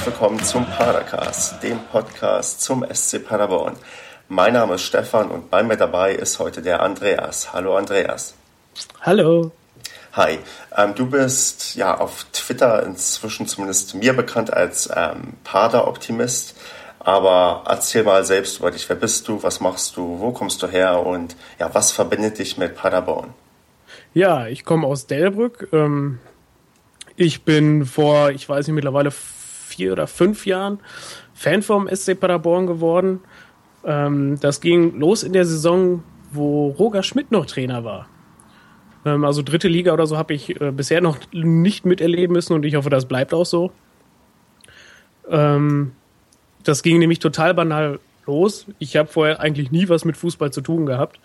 herzlich willkommen zum Padercast, dem Podcast zum SC Paderborn. Mein Name ist Stefan und bei mir dabei ist heute der Andreas. Hallo Andreas. Hallo. Hi, ähm, du bist ja auf Twitter inzwischen zumindest mir bekannt als ähm, Pader-Optimist. Aber erzähl mal selbst über dich. Wer bist du? Was machst du? Wo kommst du her? Und ja, was verbindet dich mit Paderborn? Ja, ich komme aus Delbrück. Ähm, ich bin vor, ich weiß nicht, mittlerweile vier oder fünf Jahren Fan vom SC Paderborn geworden. Ähm, das ging los in der Saison, wo Roger Schmidt noch Trainer war. Ähm, also dritte Liga oder so habe ich äh, bisher noch nicht miterleben müssen und ich hoffe, das bleibt auch so. Ähm, das ging nämlich total banal los. Ich habe vorher eigentlich nie was mit Fußball zu tun gehabt.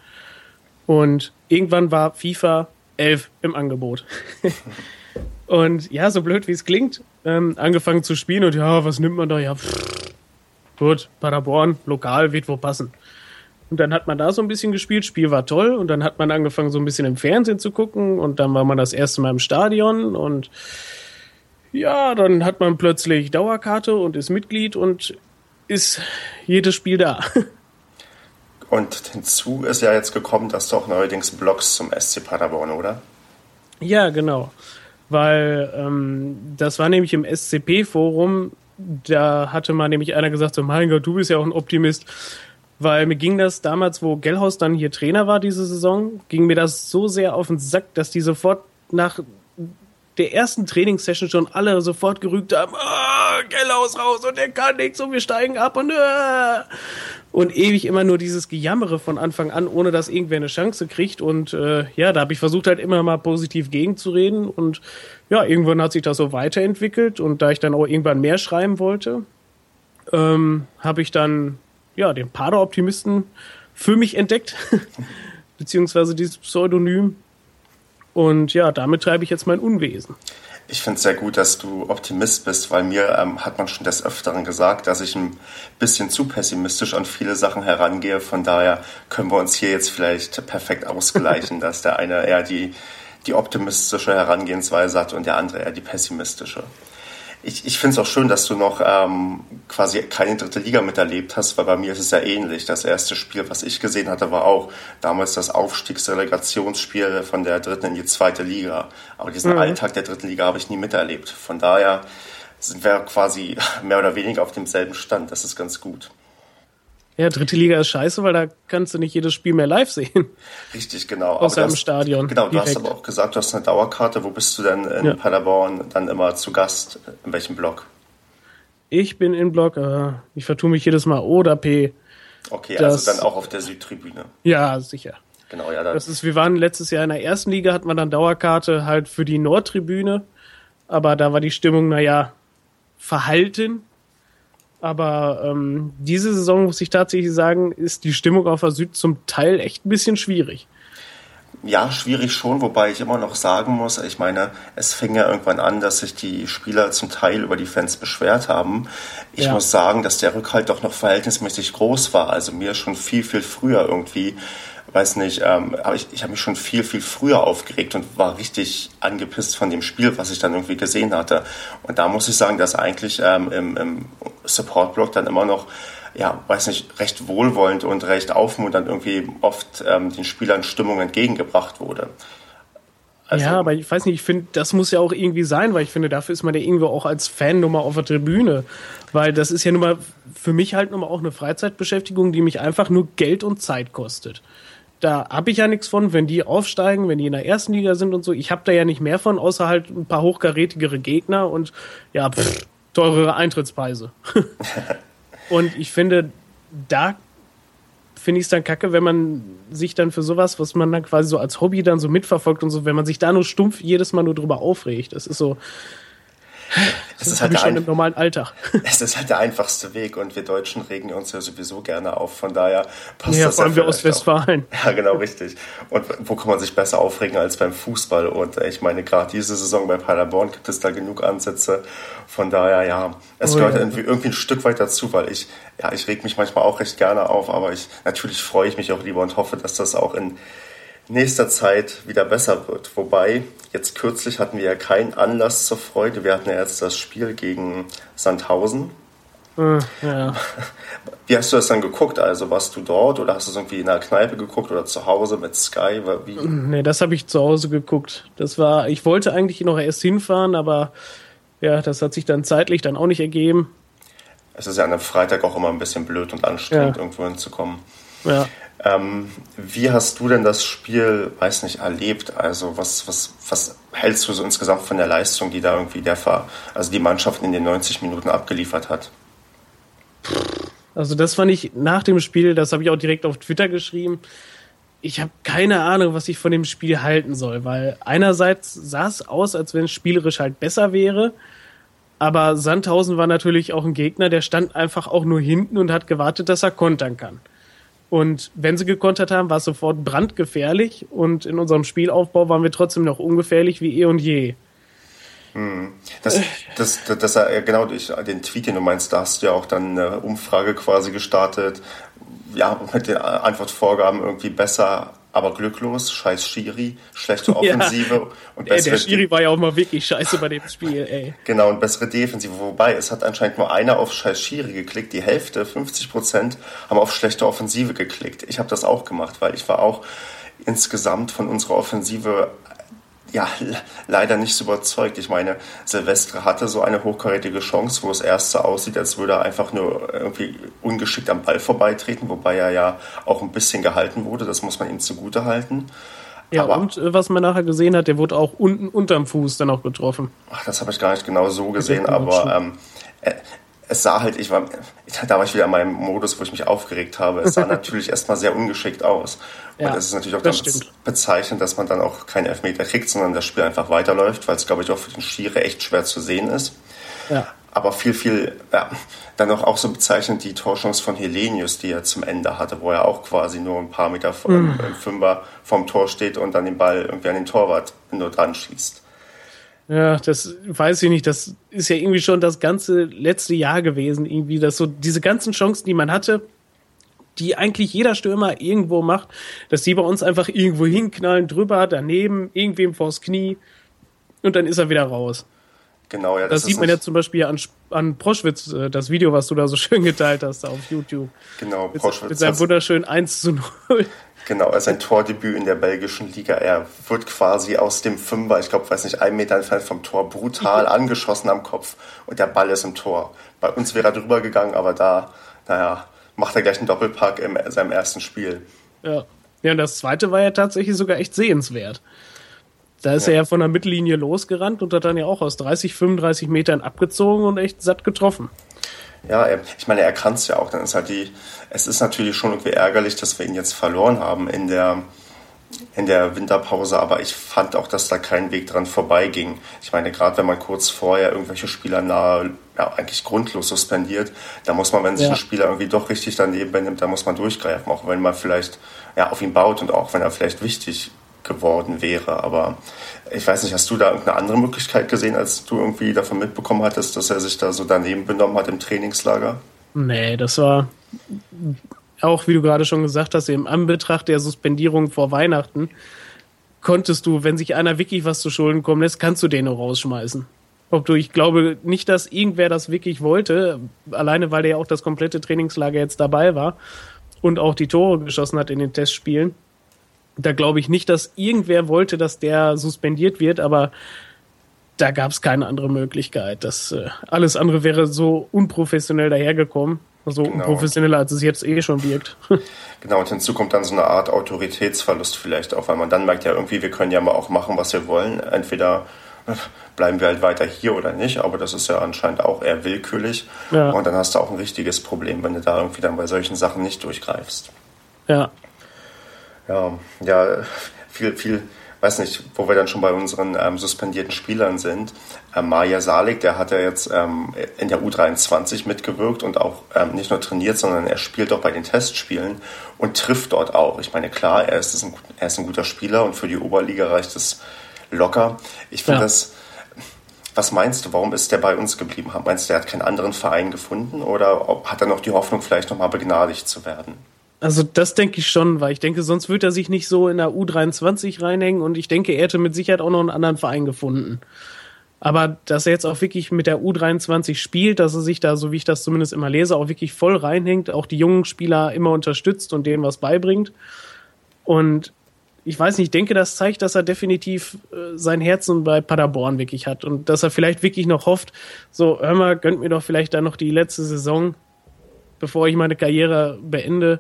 Und irgendwann war FIFA 11 im Angebot. und ja, so blöd wie es klingt, ähm, angefangen zu spielen und ja, was nimmt man da? Ja, pff, gut, Paderborn, lokal, wird wohl passen. Und dann hat man da so ein bisschen gespielt, Spiel war toll und dann hat man angefangen so ein bisschen im Fernsehen zu gucken und dann war man das erste Mal im Stadion und ja, dann hat man plötzlich Dauerkarte und ist Mitglied und ist jedes Spiel da. Und hinzu ist ja jetzt gekommen, dass du auch neuerdings Blogs zum SC Paderborn, oder? Ja, genau. Weil ähm, das war nämlich im SCP-Forum, da hatte mal nämlich einer gesagt, so mein Gott, du bist ja auch ein Optimist. Weil mir ging das damals, wo Gellhaus dann hier Trainer war diese Saison, ging mir das so sehr auf den Sack, dass die sofort nach der ersten Trainingssession schon alle sofort gerügt haben, oh, Gellhaus raus und der kann nichts und wir steigen ab und äh, und ewig immer nur dieses Gejammere von Anfang an, ohne dass irgendwer eine Chance kriegt. Und äh, ja, da habe ich versucht halt immer mal positiv gegenzureden. Und ja, irgendwann hat sich das so weiterentwickelt. Und da ich dann auch irgendwann mehr schreiben wollte, ähm, habe ich dann ja den Pader-Optimisten für mich entdeckt, beziehungsweise dieses Pseudonym und ja, damit treibe ich jetzt mein Unwesen. Ich finde es sehr gut, dass du Optimist bist, weil mir ähm, hat man schon des Öfteren gesagt, dass ich ein bisschen zu pessimistisch an viele Sachen herangehe. Von daher können wir uns hier jetzt vielleicht perfekt ausgleichen, dass der eine eher die, die optimistische Herangehensweise hat und der andere eher die pessimistische ich, ich finde es auch schön, dass du noch ähm, quasi keine dritte Liga miterlebt hast, weil bei mir ist es ja ähnlich. Das erste Spiel, was ich gesehen hatte, war auch damals das Aufstiegsrelegationsspiel von der dritten in die zweite Liga. Aber diesen mhm. Alltag der dritten Liga habe ich nie miterlebt. Von daher sind wir quasi mehr oder weniger auf demselben Stand. Das ist ganz gut. Ja, dritte Liga ist scheiße, weil da kannst du nicht jedes Spiel mehr live sehen. Richtig, genau. Außer im Stadion. Genau, direkt. du hast aber auch gesagt, du hast eine Dauerkarte. Wo bist du denn in ja. Paderborn dann immer zu Gast? In welchem Block? Ich bin in Block, äh, ich vertue mich jedes Mal O oder P. Okay, also das, also dann auch auf der Südtribüne. Ja, sicher. Genau, ja. Das ist, wir waren letztes Jahr in der ersten Liga, hatten wir dann Dauerkarte halt für die Nordtribüne. Aber da war die Stimmung, naja, verhalten aber ähm, diese Saison, muss ich tatsächlich sagen, ist die Stimmung auf der Süd zum Teil echt ein bisschen schwierig. Ja, schwierig schon, wobei ich immer noch sagen muss, ich meine, es fing ja irgendwann an, dass sich die Spieler zum Teil über die Fans beschwert haben. Ich ja. muss sagen, dass der Rückhalt doch noch verhältnismäßig groß war. Also mir schon viel, viel früher irgendwie weiß nicht, ähm, aber ich, ich habe mich schon viel, viel früher aufgeregt und war richtig angepisst von dem Spiel, was ich dann irgendwie gesehen hatte. Und da muss ich sagen, dass eigentlich ähm, im, im Support-Blog dann immer noch ja, weiß nicht, recht wohlwollend und recht aufmunternd irgendwie oft ähm, den Spielern Stimmung entgegengebracht wurde. Also, ja, aber ich weiß nicht, ich finde, das muss ja auch irgendwie sein, weil ich finde, dafür ist man ja irgendwo auch als Fan nummer auf der Tribüne. Weil das ist ja nun mal für mich halt nun mal auch eine Freizeitbeschäftigung, die mich einfach nur Geld und Zeit kostet da habe ich ja nichts von, wenn die aufsteigen, wenn die in der ersten Liga sind und so. Ich habe da ja nicht mehr von, außer halt ein paar hochkarätigere Gegner und ja, pff, teurere Eintrittspreise. und ich finde, da finde ich es dann kacke, wenn man sich dann für sowas, was man dann quasi so als Hobby dann so mitverfolgt und so, wenn man sich da nur stumpf jedes Mal nur drüber aufregt. Das ist so, das, das ist halt schon im normalen Alltag. Es ist halt der einfachste Weg und wir Deutschen regen uns ja sowieso gerne auf. Von daher passt ja, das vor allem ja wir Ostwestfalen. Ja, genau, richtig. Und wo kann man sich besser aufregen als beim Fußball? Und ich meine, gerade diese Saison bei Paderborn gibt es da genug Ansätze. Von daher, ja, es oh, gehört ja. irgendwie, irgendwie ein Stück weit dazu, weil ich, ja, ich reg mich manchmal auch recht gerne auf, aber ich, natürlich freue ich mich auch lieber und hoffe, dass das auch in nächster Zeit wieder besser wird. Wobei, jetzt kürzlich hatten wir ja keinen Anlass zur Freude. Wir hatten ja jetzt das Spiel gegen Sandhausen. Hm, ja. Wie hast du das dann geguckt? Also warst du dort oder hast du es irgendwie in einer Kneipe geguckt oder zu Hause mit Sky? Wie? Nee, das habe ich zu Hause geguckt. Das war, ich wollte eigentlich noch erst hinfahren, aber ja, das hat sich dann zeitlich dann auch nicht ergeben. Es ist ja an einem Freitag auch immer ein bisschen blöd und anstrengend, ja. irgendwo hinzukommen. Ja. Ähm, wie hast du denn das Spiel, weiß nicht, erlebt? Also was, was, was hältst du so insgesamt von der Leistung, die da irgendwie der also die Mannschaft in den 90 Minuten abgeliefert hat? Also das fand ich nach dem Spiel, das habe ich auch direkt auf Twitter geschrieben. Ich habe keine Ahnung, was ich von dem Spiel halten soll, weil einerseits sah es aus, als wenn es spielerisch halt besser wäre, aber Sandhausen war natürlich auch ein Gegner, der stand einfach auch nur hinten und hat gewartet, dass er kontern kann. Und wenn sie gekontert haben, war es sofort brandgefährlich und in unserem Spielaufbau waren wir trotzdem noch ungefährlich wie eh und je. Hm. Das, das, das, das, das genau, den Tweet, den du meinst, da hast du ja auch dann eine Umfrage quasi gestartet. Ja, mit den Antwortvorgaben irgendwie besser, aber glücklos, scheiß Schiri, schlechte Offensive ja. und bessere. Ey, der Schiri war ja auch mal wirklich scheiße bei dem Spiel, ey. Genau, und bessere Defensive. Wobei, es hat anscheinend nur einer auf scheiß Schiri geklickt. Die Hälfte, 50 Prozent, haben auf schlechte Offensive geklickt. Ich habe das auch gemacht, weil ich war auch insgesamt von unserer Offensive ja, leider nicht so überzeugt. Ich meine, Silvestre hatte so eine hochkarätige Chance, wo es erst so aussieht, als würde er einfach nur irgendwie ungeschickt am Ball vorbeitreten, wobei er ja auch ein bisschen gehalten wurde. Das muss man ihm zugute halten. Ja, Aber, und äh, was man nachher gesehen hat, der wurde auch unten unterm Fuß dann auch getroffen. Ach, das habe ich gar nicht genau so gesehen, aber ähm, es sah halt, ich war, da war ich wieder in meinem Modus, wo ich mich aufgeregt habe. Es sah natürlich erstmal sehr ungeschickt aus. Und ja, es ist natürlich auch dann bezeichnend, dass man dann auch keinen Elfmeter kriegt, sondern das Spiel einfach weiterläuft, weil es, glaube ich, auch für den Schiere echt schwer zu sehen ist. Ja. Aber viel, viel, ja, dann auch, auch so bezeichnend die Torchance von Helenius, die er zum Ende hatte, wo er auch quasi nur ein paar Meter vom, mhm. im Fünfer vom Tor steht und dann den Ball irgendwie an den Torwart nur dran schießt. Ja, das weiß ich nicht. Das ist ja irgendwie schon das ganze letzte Jahr gewesen, irgendwie, dass so diese ganzen Chancen, die man hatte, die eigentlich jeder Stürmer irgendwo macht, dass die bei uns einfach irgendwo hinknallen, drüber, daneben, irgendwem vors Knie und dann ist er wieder raus. Genau, ja. Das, das sieht man ja zum Beispiel an, an Proschwitz, äh, das Video, was du da so schön geteilt hast auf YouTube. Genau, Proschwitz. Mit, mit seinem wunderschönen 1 zu 0. Genau, also ein Tordebüt in der belgischen Liga. Er wird quasi aus dem Fünfer, ich glaube, weiß nicht, einen Meter entfernt vom Tor, brutal angeschossen am Kopf und der Ball ist im Tor. Bei uns wäre er drüber gegangen, aber da, naja, macht er gleich einen Doppelpack in seinem ersten Spiel. Ja. Ja, und das zweite war ja tatsächlich sogar echt sehenswert. Da ist ja. er ja von der Mittellinie losgerannt und hat dann ja auch aus 30, 35 Metern abgezogen und echt satt getroffen. Ja, ich meine, er kann es ja auch. Dann ist halt die, es ist natürlich schon irgendwie ärgerlich, dass wir ihn jetzt verloren haben in der, in der Winterpause, aber ich fand auch, dass da kein Weg dran vorbeiging. Ich meine, gerade wenn man kurz vorher irgendwelche Spieler nahe, ja, eigentlich grundlos suspendiert, da muss man, wenn sich ja. ein Spieler irgendwie doch richtig daneben benimmt, da muss man durchgreifen, auch wenn man vielleicht ja, auf ihn baut und auch wenn er vielleicht wichtig geworden wäre. Aber ich weiß nicht, hast du da irgendeine andere Möglichkeit gesehen, als du irgendwie davon mitbekommen hattest, dass er sich da so daneben benommen hat im Trainingslager? Nee, das war auch, wie du gerade schon gesagt hast, im Anbetracht der Suspendierung vor Weihnachten, konntest du, wenn sich einer wirklich was zu Schulden kommen lässt, kannst du den nur rausschmeißen. Ob du, ich glaube nicht, dass irgendwer das wirklich wollte, alleine weil der ja auch das komplette Trainingslager jetzt dabei war und auch die Tore geschossen hat in den Testspielen da glaube ich nicht, dass irgendwer wollte, dass der suspendiert wird, aber da gab es keine andere Möglichkeit. Das, äh, alles andere wäre so unprofessionell dahergekommen. So genau. unprofessioneller, als es jetzt eh schon wirkt. genau, und hinzu kommt dann so eine Art Autoritätsverlust vielleicht auch, weil man dann merkt ja irgendwie, wir können ja mal auch machen, was wir wollen. Entweder bleiben wir halt weiter hier oder nicht, aber das ist ja anscheinend auch eher willkürlich. Ja. Und dann hast du auch ein richtiges Problem, wenn du da irgendwie dann bei solchen Sachen nicht durchgreifst. Ja, ja, ja, viel, viel, weiß nicht, wo wir dann schon bei unseren ähm, suspendierten Spielern sind. Ähm, Maja Salik, der hat ja jetzt ähm, in der U23 mitgewirkt und auch ähm, nicht nur trainiert, sondern er spielt auch bei den Testspielen und trifft dort auch. Ich meine, klar, er ist, ein, er ist ein guter Spieler und für die Oberliga reicht es locker. Ich finde ja. das. Was meinst du, warum ist der bei uns geblieben? Meinst du, er hat keinen anderen Verein gefunden oder hat er noch die Hoffnung, vielleicht nochmal begnadigt zu werden? Also das denke ich schon, weil ich denke, sonst würde er sich nicht so in der U23 reinhängen und ich denke, er hätte mit Sicherheit auch noch einen anderen Verein gefunden. Aber dass er jetzt auch wirklich mit der U23 spielt, dass er sich da, so wie ich das zumindest immer lese, auch wirklich voll reinhängt, auch die jungen Spieler immer unterstützt und denen was beibringt. Und ich weiß nicht, ich denke, das zeigt, dass er definitiv äh, sein Herzen bei Paderborn wirklich hat und dass er vielleicht wirklich noch hofft, so, hör mal, gönnt mir doch vielleicht da noch die letzte Saison, bevor ich meine Karriere beende.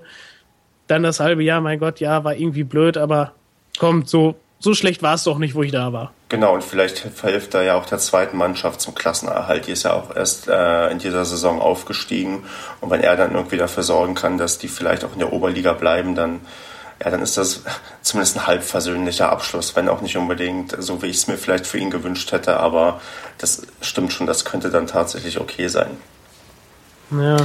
Dann das halbe Jahr, mein Gott, ja, war irgendwie blöd, aber komm, so, so schlecht war es doch nicht, wo ich da war. Genau, und vielleicht verhilft er ja auch der zweiten Mannschaft zum Klassenerhalt. Die ist ja auch erst äh, in dieser Saison aufgestiegen. Und wenn er dann irgendwie dafür sorgen kann, dass die vielleicht auch in der Oberliga bleiben, dann ja, dann ist das zumindest ein halb versöhnlicher Abschluss, wenn auch nicht unbedingt so, wie ich es mir vielleicht für ihn gewünscht hätte, aber das stimmt schon, das könnte dann tatsächlich okay sein. Ja.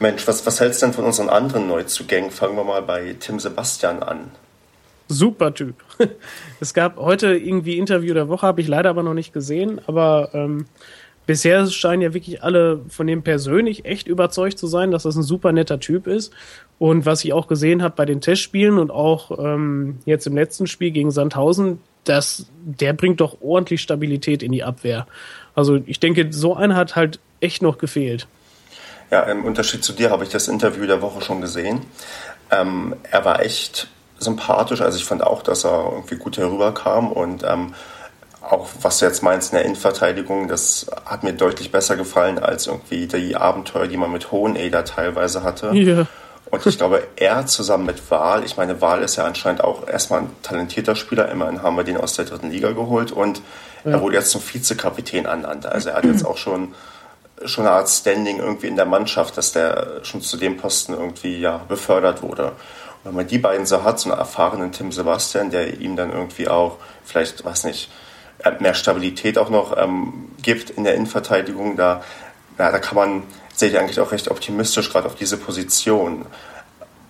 Mensch, was, was hältst du denn von unseren anderen Neuzugängen? Fangen wir mal bei Tim Sebastian an. Super Typ. Es gab heute irgendwie Interview der Woche, habe ich leider aber noch nicht gesehen, aber ähm, bisher scheinen ja wirklich alle von dem persönlich echt überzeugt zu sein, dass das ein super netter Typ ist. Und was ich auch gesehen habe bei den Testspielen und auch ähm, jetzt im letzten Spiel gegen Sandhausen, dass der bringt doch ordentlich Stabilität in die Abwehr. Also ich denke, so einer hat halt echt noch gefehlt. Ja, im Unterschied zu dir habe ich das Interview der Woche schon gesehen. Ähm, er war echt sympathisch. Also ich fand auch, dass er irgendwie gut herüberkam und ähm, auch was du jetzt meinst in der Innenverteidigung, das hat mir deutlich besser gefallen als irgendwie die Abenteuer, die man mit Hoheneder teilweise hatte. Ja. Und ich glaube, er zusammen mit Wahl, ich meine, Wahl ist ja anscheinend auch erstmal ein talentierter Spieler, immerhin haben wir den aus der dritten Liga geholt und ja. er wurde jetzt zum Vizekapitän ernannt. Also er hat jetzt auch schon, schon eine Art Standing irgendwie in der Mannschaft, dass der schon zu dem Posten irgendwie ja befördert wurde. Und wenn man die beiden so hat, so einen erfahrenen Tim Sebastian, der ihm dann irgendwie auch vielleicht, weiß nicht, äh, mehr Stabilität auch noch ähm, gibt in der Innenverteidigung, da, ja, da kann man, sehe ich eigentlich auch recht optimistisch gerade auf diese Position.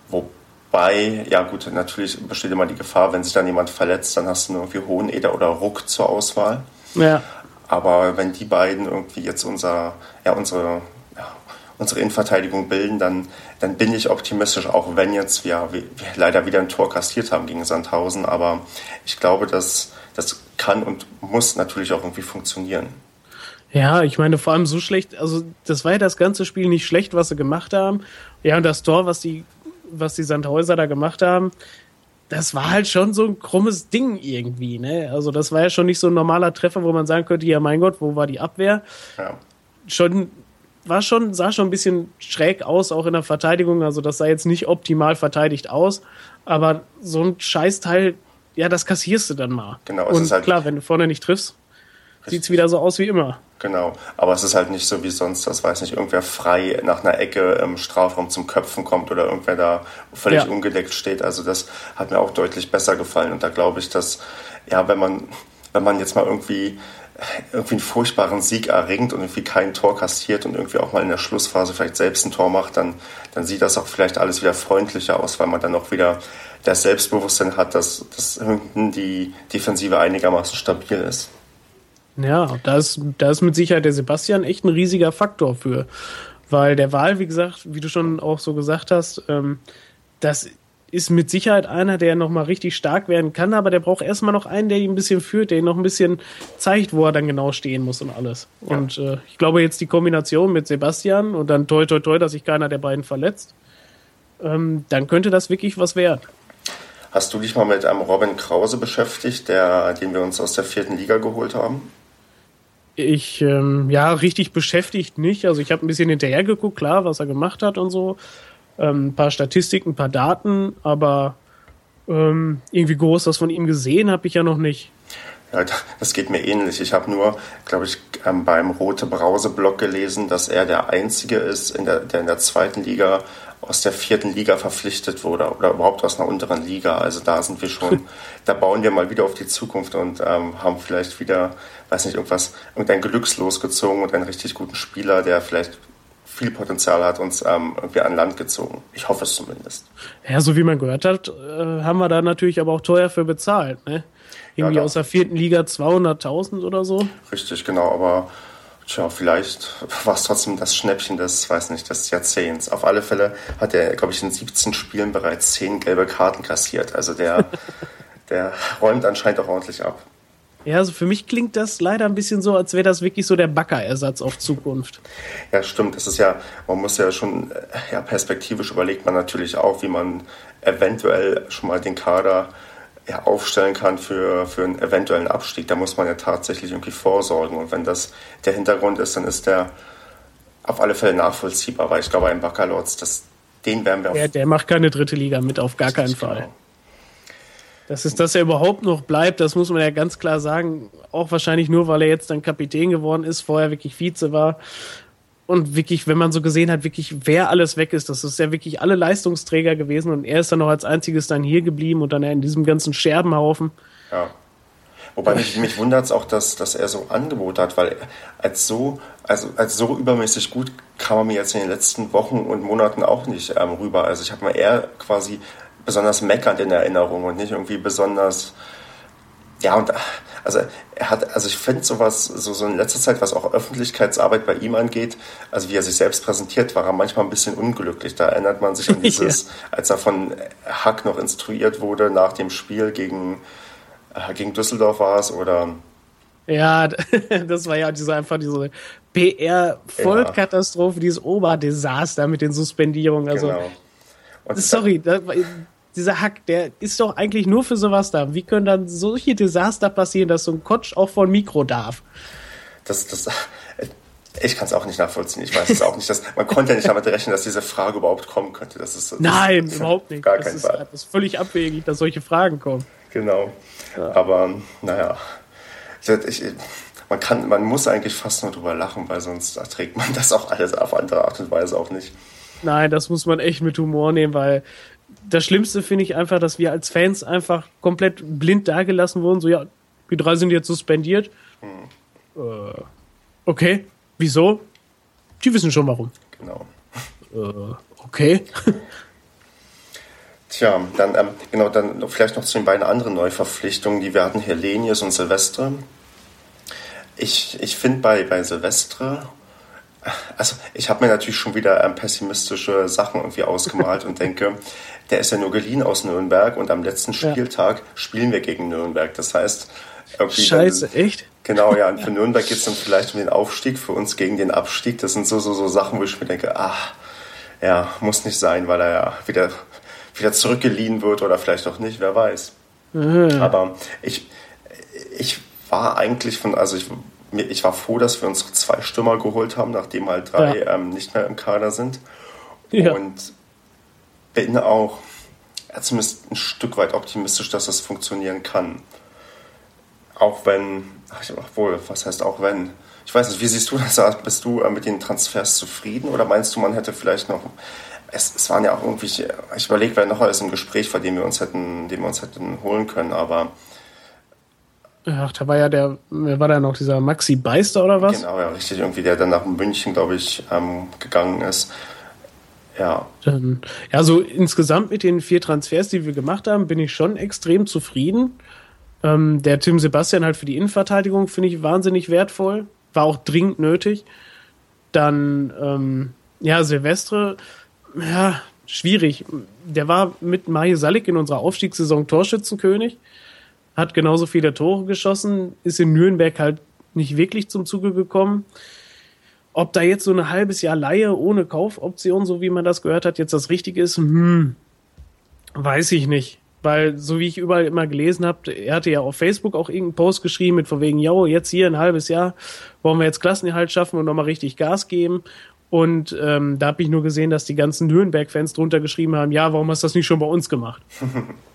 Wobei, ja gut, natürlich besteht immer die Gefahr, wenn sich dann jemand verletzt, dann hast du nur irgendwie Hoheneder oder Ruck zur Auswahl. Ja. Aber wenn die beiden irgendwie jetzt unser, ja, unsere, ja, unsere Innenverteidigung bilden, dann, dann bin ich optimistisch, auch wenn jetzt wir, wir leider wieder ein Tor kassiert haben gegen Sandhausen. Aber ich glaube, dass das kann und muss natürlich auch irgendwie funktionieren. Ja, ich meine, vor allem so schlecht, also das war ja das ganze Spiel nicht schlecht, was sie gemacht haben. Ja, und das Tor, was die, was die Sandhäuser da gemacht haben, das war halt schon so ein krummes Ding irgendwie, ne? Also das war ja schon nicht so ein normaler Treffer, wo man sagen könnte, ja mein Gott, wo war die Abwehr? Ja. Schon, war schon, sah schon ein bisschen schräg aus, auch in der Verteidigung. Also das sah jetzt nicht optimal verteidigt aus. Aber so ein Scheißteil, ja, das kassierst du dann mal. Genau, es Und ist halt klar, wenn du vorne nicht triffst, sieht es wieder so aus wie immer. Genau, aber es ist halt nicht so wie sonst, das weiß nicht, irgendwer frei nach einer Ecke im Strafraum zum Köpfen kommt oder irgendwer da völlig ja. ungedeckt steht. Also das hat mir auch deutlich besser gefallen. Und da glaube ich, dass, ja, wenn man, wenn man jetzt mal irgendwie irgendwie einen furchtbaren Sieg erringt und irgendwie kein Tor kassiert und irgendwie auch mal in der Schlussphase vielleicht selbst ein Tor macht, dann, dann sieht das auch vielleicht alles wieder freundlicher aus, weil man dann auch wieder das Selbstbewusstsein hat, dass, dass hinten die Defensive einigermaßen stabil ist. Ja, da ist, da ist mit Sicherheit der Sebastian echt ein riesiger Faktor für. Weil der Wahl, wie gesagt, wie du schon auch so gesagt hast, ähm, das ist mit Sicherheit einer, der nochmal richtig stark werden kann, aber der braucht erstmal noch einen, der ihn ein bisschen führt, der ihn noch ein bisschen zeigt, wo er dann genau stehen muss und alles. Ja. Und äh, ich glaube jetzt die Kombination mit Sebastian und dann toi toi toi, dass sich keiner der beiden verletzt, ähm, dann könnte das wirklich was werden. Hast du dich mal mit einem Robin Krause beschäftigt, der, den wir uns aus der vierten Liga geholt haben? Ich, ähm, ja, richtig beschäftigt nicht. Also ich habe ein bisschen hinterher geguckt, klar, was er gemacht hat und so. Ähm, ein paar Statistiken, ein paar Daten, aber ähm, irgendwie groß was von ihm gesehen habe ich ja noch nicht. Ja, das geht mir ähnlich. Ich habe nur, glaube ich, ähm, beim Rote Brause-Blog gelesen, dass er der Einzige ist, in der, der in der zweiten Liga aus der vierten Liga verpflichtet wurde oder überhaupt aus einer unteren Liga. Also da sind wir schon, da bauen wir mal wieder auf die Zukunft und ähm, haben vielleicht wieder, weiß nicht, irgendwas, irgendein Glückslos gezogen und einen richtig guten Spieler, der vielleicht viel Potenzial hat, uns ähm, irgendwie an Land gezogen. Ich hoffe es zumindest. Ja, so wie man gehört hat, äh, haben wir da natürlich aber auch teuer für bezahlt. Ne? Irgendwie ja, aus der vierten Liga 200.000 oder so. Richtig, genau. Aber Tja, vielleicht war es trotzdem das Schnäppchen des, weiß nicht, des Jahrzehnts. Auf alle Fälle hat er, glaube ich, in 17 Spielen bereits 10 gelbe Karten kassiert. Also der, der räumt anscheinend auch ordentlich ab. Ja, also für mich klingt das leider ein bisschen so, als wäre das wirklich so der Backer-Ersatz auf Zukunft. Ja, stimmt. Das ist ja, man muss ja schon, äh, ja, perspektivisch überlegt man natürlich auch, wie man eventuell schon mal den Kader ja, aufstellen kann für, für einen eventuellen Abstieg. Da muss man ja tatsächlich irgendwie vorsorgen. Und wenn das der Hintergrund ist, dann ist der auf alle Fälle nachvollziehbar, weil ich glaube, ein Baccalords, das, den werden wir der, der macht keine dritte Liga mit, auf gar keinen Fall. Genau. Das ist, dass er überhaupt noch bleibt, das muss man ja ganz klar sagen. Auch wahrscheinlich nur, weil er jetzt dann Kapitän geworden ist, vorher wirklich Vize war und wirklich, wenn man so gesehen hat, wirklich, wer alles weg ist, das ist ja wirklich alle Leistungsträger gewesen und er ist dann noch als einziges dann hier geblieben und dann in diesem ganzen Scherbenhaufen. Ja. Wobei mich, mich wundert es auch, dass, dass er so Angebot hat, weil als so, also als so übermäßig gut kam er mir jetzt in den letzten Wochen und Monaten auch nicht ähm, rüber. Also ich habe mal eher quasi besonders meckernd in Erinnerung und nicht irgendwie besonders ja, und also er hat, also ich finde sowas, so, so in letzter Zeit, was auch Öffentlichkeitsarbeit bei ihm angeht, also wie er sich selbst präsentiert, war er manchmal ein bisschen unglücklich. Da erinnert man sich an dieses, ja. als er von Hack noch instruiert wurde nach dem Spiel gegen, äh, gegen Düsseldorf war es oder ja, das war ja diese, einfach diese PR-Vollkatastrophe, ja. dieses Oberdesaster mit den Suspendierungen. Also, genau. sorry, da, dieser Hack, der ist doch eigentlich nur für sowas da. Wie können dann solche Desaster passieren, dass so ein Kotsch auch vor ein Mikro darf? Das, das, ich kann es auch nicht nachvollziehen. Ich weiß es auch nicht. Dass, man konnte ja nicht damit rechnen, dass diese Frage überhaupt kommen könnte. Das ist, das Nein, ist, überhaupt nicht. Gar das kein ist, Fall. Das ist völlig abwegig, dass solche Fragen kommen. Genau. Ja. Aber naja, ich, man, kann, man muss eigentlich fast nur drüber lachen, weil sonst erträgt man das auch alles auf andere Art und Weise auch nicht. Nein, das muss man echt mit Humor nehmen, weil das Schlimmste finde ich einfach, dass wir als Fans einfach komplett blind dagelassen wurden. So, ja, die drei sind jetzt suspendiert. Hm. Äh, okay, wieso? Die wissen schon warum. Genau. Äh, okay. Tja, dann, ähm, genau, dann vielleicht noch zu den beiden anderen Neuverpflichtungen, die wir hatten, Helenius und Silvestre. Ich, ich finde bei, bei Silvestre also ich habe mir natürlich schon wieder ähm, pessimistische Sachen irgendwie ausgemalt und denke, der ist ja nur geliehen aus Nürnberg und am letzten Spieltag ja. spielen wir gegen Nürnberg. Das heißt, Scheiße, dann, echt? Genau, ja. Und für Nürnberg geht es dann vielleicht um den Aufstieg, für uns gegen den Abstieg. Das sind so, so, so Sachen, wo ich mir denke, ach, ja, muss nicht sein, weil er ja wieder, wieder zurückgeliehen wird oder vielleicht auch nicht, wer weiß. Mhm. Aber ich, ich war eigentlich von, also ich ich war froh, dass wir uns zwei Stürmer geholt haben, nachdem halt drei ja. ähm, nicht mehr im Kader sind. Ja. Und bin auch zumindest ein Stück weit optimistisch, dass das funktionieren kann. Auch wenn, ach, wohl, was heißt auch wenn? Ich weiß nicht, wie siehst du das? Bist du äh, mit den Transfers zufrieden oder meinst du, man hätte vielleicht noch. Es, es waren ja auch irgendwie, ich überlege, wer noch alles im Gespräch, vor dem wir uns hätten, den wir uns hätten holen können, aber Ach, da war ja der, war da noch dieser Maxi Beister oder was? Genau, ja, richtig. Irgendwie, der dann nach München, glaube ich, ähm, gegangen ist. Ja. Ja, so insgesamt mit den vier Transfers, die wir gemacht haben, bin ich schon extrem zufrieden. Ähm, der Tim Sebastian halt für die Innenverteidigung finde ich wahnsinnig wertvoll. War auch dringend nötig. Dann, ähm, ja, Silvestre, ja, schwierig. Der war mit Maje Salik in unserer Aufstiegssaison Torschützenkönig hat genauso viele Tore geschossen, ist in Nürnberg halt nicht wirklich zum Zuge gekommen. Ob da jetzt so ein halbes Jahr Laie ohne Kaufoption, so wie man das gehört hat, jetzt das Richtige ist, hm, weiß ich nicht. Weil, so wie ich überall immer gelesen habe, er hatte ja auf Facebook auch irgendeinen Post geschrieben mit von wegen, yo, jetzt hier ein halbes Jahr wollen wir jetzt Klassenerhalt schaffen und nochmal richtig Gas geben. Und ähm, da habe ich nur gesehen, dass die ganzen Nürnberg-Fans drunter geschrieben haben, ja, warum hast du das nicht schon bei uns gemacht?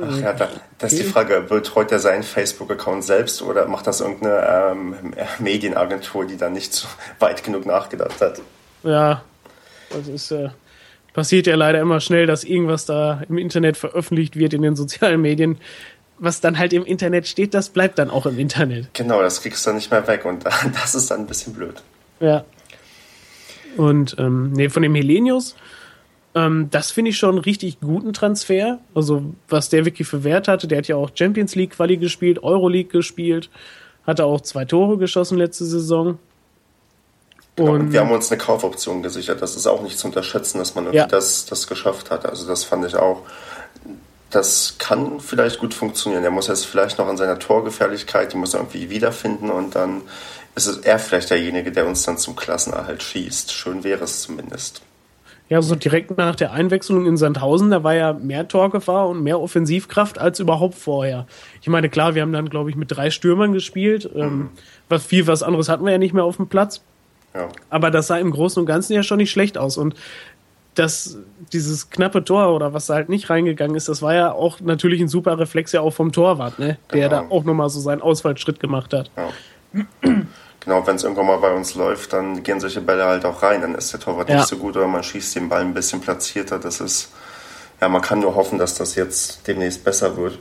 Ach ja, da, das ist die Frage, betreut er seinen Facebook-Account selbst oder macht das irgendeine ähm, Medienagentur, die da nicht so weit genug nachgedacht hat? Ja, das ist, äh, passiert ja leider immer schnell, dass irgendwas da im Internet veröffentlicht wird in den sozialen Medien. Was dann halt im Internet steht, das bleibt dann auch im Internet. Genau, das kriegst du nicht mehr weg und das ist dann ein bisschen blöd. Ja. Und ähm, nee, von dem Helenius, ähm, das finde ich schon einen richtig guten Transfer. Also, was der wirklich für Wert hatte. Der hat ja auch Champions League Quali gespielt, Euroleague gespielt, Hatte auch zwei Tore geschossen letzte Saison. Genau, und wir haben uns eine Kaufoption gesichert. Das ist auch nicht zu unterschätzen, dass man ja. das, das geschafft hat. Also das fand ich auch. Das kann vielleicht gut funktionieren. Er muss jetzt vielleicht noch an seiner Torgefährlichkeit, die muss er irgendwie wiederfinden und dann ist es er vielleicht derjenige, der uns dann zum Klassenerhalt schießt. Schön wäre es zumindest. Ja, so direkt nach der Einwechslung in Sandhausen, da war ja mehr Torgefahr und mehr Offensivkraft als überhaupt vorher. Ich meine, klar, wir haben dann, glaube ich, mit drei Stürmern gespielt. Ähm, was viel was anderes hatten wir ja nicht mehr auf dem Platz. Ja. Aber das sah im Großen und Ganzen ja schon nicht schlecht aus. Und das, dieses knappe Tor oder was da halt nicht reingegangen ist, das war ja auch natürlich ein super Reflex ja auch vom Torwart, ne? Der genau. da auch nochmal so seinen Ausfallschritt gemacht hat. Ja. genau, wenn es irgendwann mal bei uns läuft, dann gehen solche Bälle halt auch rein. Dann ist der Torwart ja. nicht so gut oder man schießt den Ball ein bisschen platzierter. Das ist, ja, man kann nur hoffen, dass das jetzt demnächst besser wird.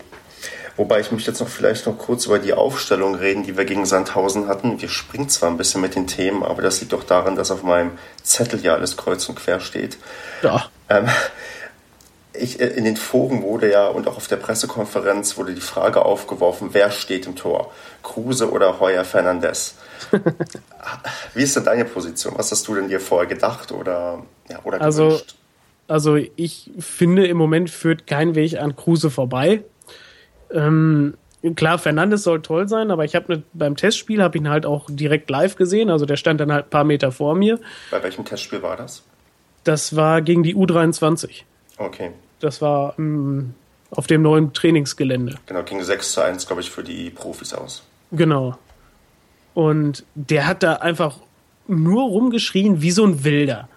Wobei ich möchte jetzt noch vielleicht noch kurz über die Aufstellung reden, die wir gegen Sandhausen hatten. Wir springen zwar ein bisschen mit den Themen, aber das liegt doch daran, dass auf meinem Zettel ja alles kreuz und quer steht. Ja. Ähm, ich, äh, in den Foren wurde ja und auch auf der Pressekonferenz wurde die Frage aufgeworfen, wer steht im Tor? Kruse oder Heuer Fernandez? Wie ist denn deine Position? Was hast du denn dir vorher gedacht oder, ja, oder also, Also ich finde, im Moment führt kein Weg an Kruse vorbei. Ähm, klar, Fernandes soll toll sein, aber ich habe ne, beim Testspiel habe ich ihn halt auch direkt live gesehen. Also der stand dann halt ein paar Meter vor mir. Bei welchem Testspiel war das? Das war gegen die U23. Okay. Das war ähm, auf dem neuen Trainingsgelände. Genau, ging 6 zu 1, glaube ich, für die Profis aus. Genau. Und der hat da einfach nur rumgeschrien wie so ein Wilder.